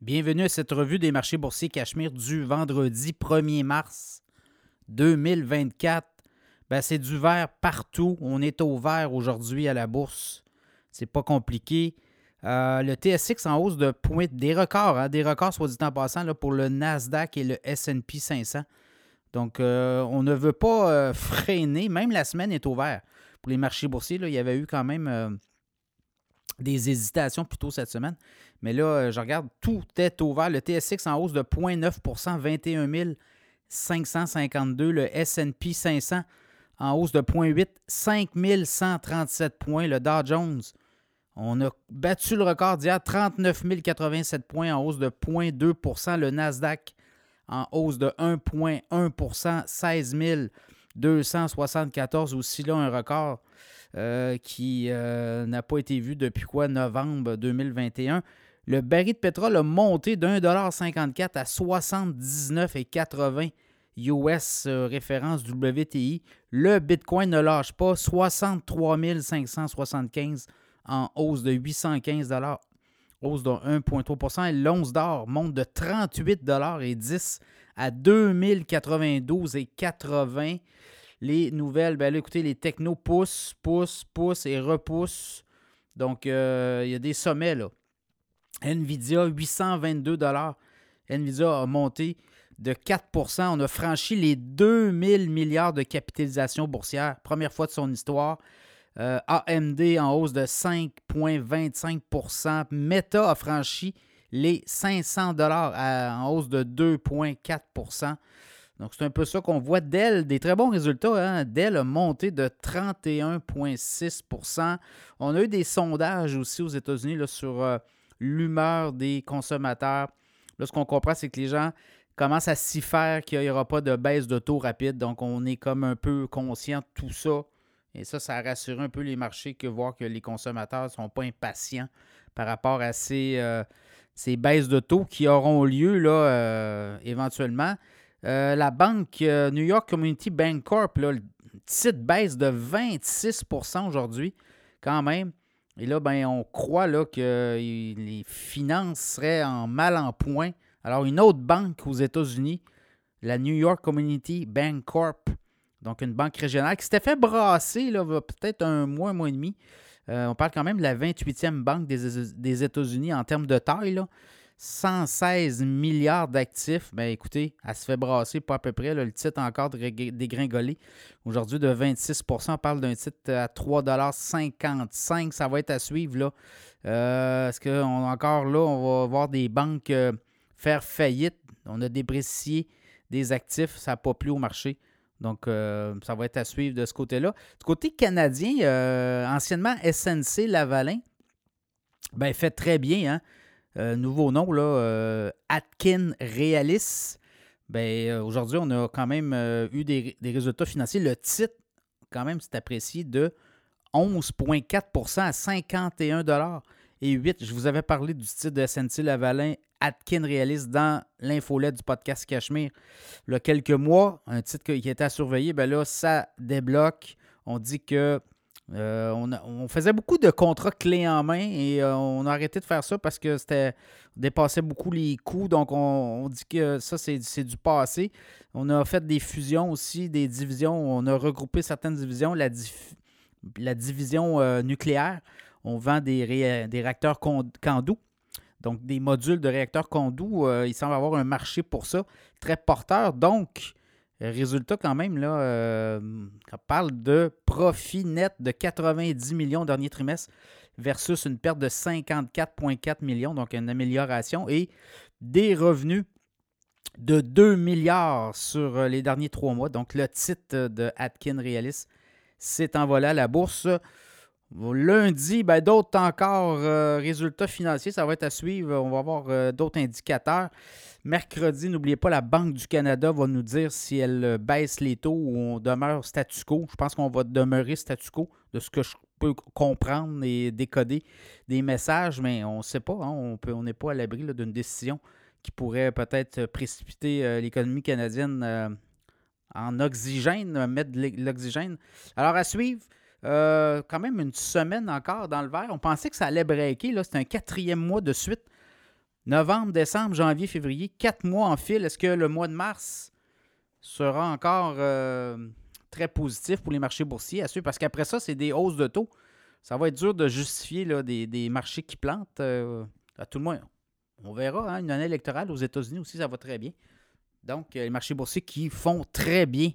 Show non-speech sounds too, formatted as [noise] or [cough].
Bienvenue à cette revue des marchés boursiers Cachemire du vendredi 1er mars 2024. Ben, c'est du vert partout. On est au vert aujourd'hui à la bourse. C'est pas compliqué. Euh, le TSX en hausse de points, des records, hein, des records soit dit en passant là, pour le Nasdaq et le SP 500. Donc, euh, on ne veut pas euh, [laughs] freiner. Même la semaine est au vert. Pour les marchés boursiers, là, il y avait eu quand même des hésitations plutôt cette semaine. Mais là, euh, je regarde, tout est ouvert. Le TSX en hausse de 0,9% 21 552. Le SP 500 en hausse de 0,8 5 137 points. Le Dow Jones, on a battu le record d'hier, 39 087 points en hausse de 0,2% Le Nasdaq en hausse de 1,1% 16 274 aussi là un record euh, qui euh, n'a pas été vu depuis quoi? Novembre 2021. Le baril de pétrole a monté de 1,54$ à 79,80$ US euh, référence WTI. Le Bitcoin ne lâche pas, 63 575 en hausse de 815 hausse de 1,3% L'once d'or monte de 38,10 à 2092,80 les nouvelles, ben écoutez, les technos poussent, poussent, poussent et repoussent. Donc, euh, il y a des sommets, là. Nvidia, 822 Nvidia a monté de 4% On a franchi les 2000 milliards de capitalisation boursière. Première fois de son histoire. Euh, AMD en hausse de 5,25% Meta a franchi les 500 dollars en hausse de 2,4% donc, c'est un peu ça qu'on voit. Dell, des très bons résultats. Hein? Dell a monté de 31,6% On a eu des sondages aussi aux États-Unis sur euh, l'humeur des consommateurs. Là, ce qu'on comprend, c'est que les gens commencent à s'y faire qu'il n'y aura pas de baisse de taux rapide. Donc, on est comme un peu conscient de tout ça. Et ça, ça rassure un peu les marchés que voir que les consommateurs ne sont pas impatients par rapport à ces, euh, baisses de taux qui auront lieu là, euh, éventuellement. Euh, la banque New York Community Bank Corp, là, le titre baisse de 26% aujourd'hui, quand même. Et là, ben, on croit là, que les finances seraient en mal en point. Alors, une autre banque aux États-Unis, la New York Community Bank Corp, donc une banque régionale qui s'était fait brasser là, peut-être un mois, un mois et demi. Euh, on parle quand même de la 28e banque des, des États-Unis en termes de taille. Là. 116 milliards d'actifs. Ben écoutez, elle se fait brasser pas à peu près. le titre encore dégringolé. Aujourd'hui, de 26% On parle d'un titre à 3,55 Ça va être à suivre. Là. Euh, est-ce qu'on encore là, on va voir des banques euh, faire faillite? On a déprécié des actifs. Ça n'a pas plu au marché. Donc, euh, ça va être à suivre de ce côté-là. Du côté canadien, anciennement SNC Lavalin, ben, fait très bien. Hein? Euh, nouveau nom, là, euh, Atkin Realis. Ben, euh, aujourd'hui, on a quand même eu des, résultats financiers. Le titre, quand même, c'est apprécié de 11,4% à 51 et 8. Je vous avais parlé du titre de SNC Lavalin Atkin Realis dans l'infolette du podcast Cachemire il y a quelques mois. Un titre qui était à surveiller. Ben là, ça débloque. On dit que euh, on, faisait beaucoup de contrats clés en main et euh, on a arrêté de faire ça parce que c'était dépassait beaucoup les coûts. Donc, on, dit que ça, c'est du passé. On a fait des fusions aussi, des divisions. On a regroupé certaines divisions. La, division euh, nucléaire, on vend des, des réacteurs Candu. Donc, des modules de réacteurs Candu. il semble avoir un marché pour ça, très porteur. Donc, Résultat, quand même, là, euh, on parle de profit net de 90 millions au dernier trimestre versus une perte de 54,4 millions, donc une amélioration, et des revenus de 2 milliards sur euh, les derniers trois mois. Donc, le titre de Atkin Realis s'est envolé à la bourse. Lundi, ben, d'autres encore euh, résultats financiers, ça va être à suivre. On va avoir euh, d'autres indicateurs. Mercredi, n'oubliez pas, la Banque du Canada va nous dire si elle euh, baisse les taux ou on demeure statu quo. Je pense qu'on va demeurer statu quo, de ce que je peux comprendre et décoder des messages, mais on ne sait pas. Hein. on n'est pas à l'abri d'une décision qui pourrait peut-être précipiter l'économie canadienne en oxygène, mettre de l'oxygène. Alors, à suivre. Euh, quand même une semaine encore dans le vert. On pensait que ça allait breaker. Là. C'était un quatrième mois de suite. Novembre, décembre, janvier, février, quatre mois en fil. Est-ce que le mois de mars sera encore euh, très positif pour les marchés boursiers? Parce qu'après ça, c'est des hausses de taux. Ça va être dur de justifier là, des, marchés qui plantent. Euh, à tout le moins, on verra. Hein, une année électorale aux États-Unis aussi, ça va très bien. Donc, les marchés boursiers qui font très bien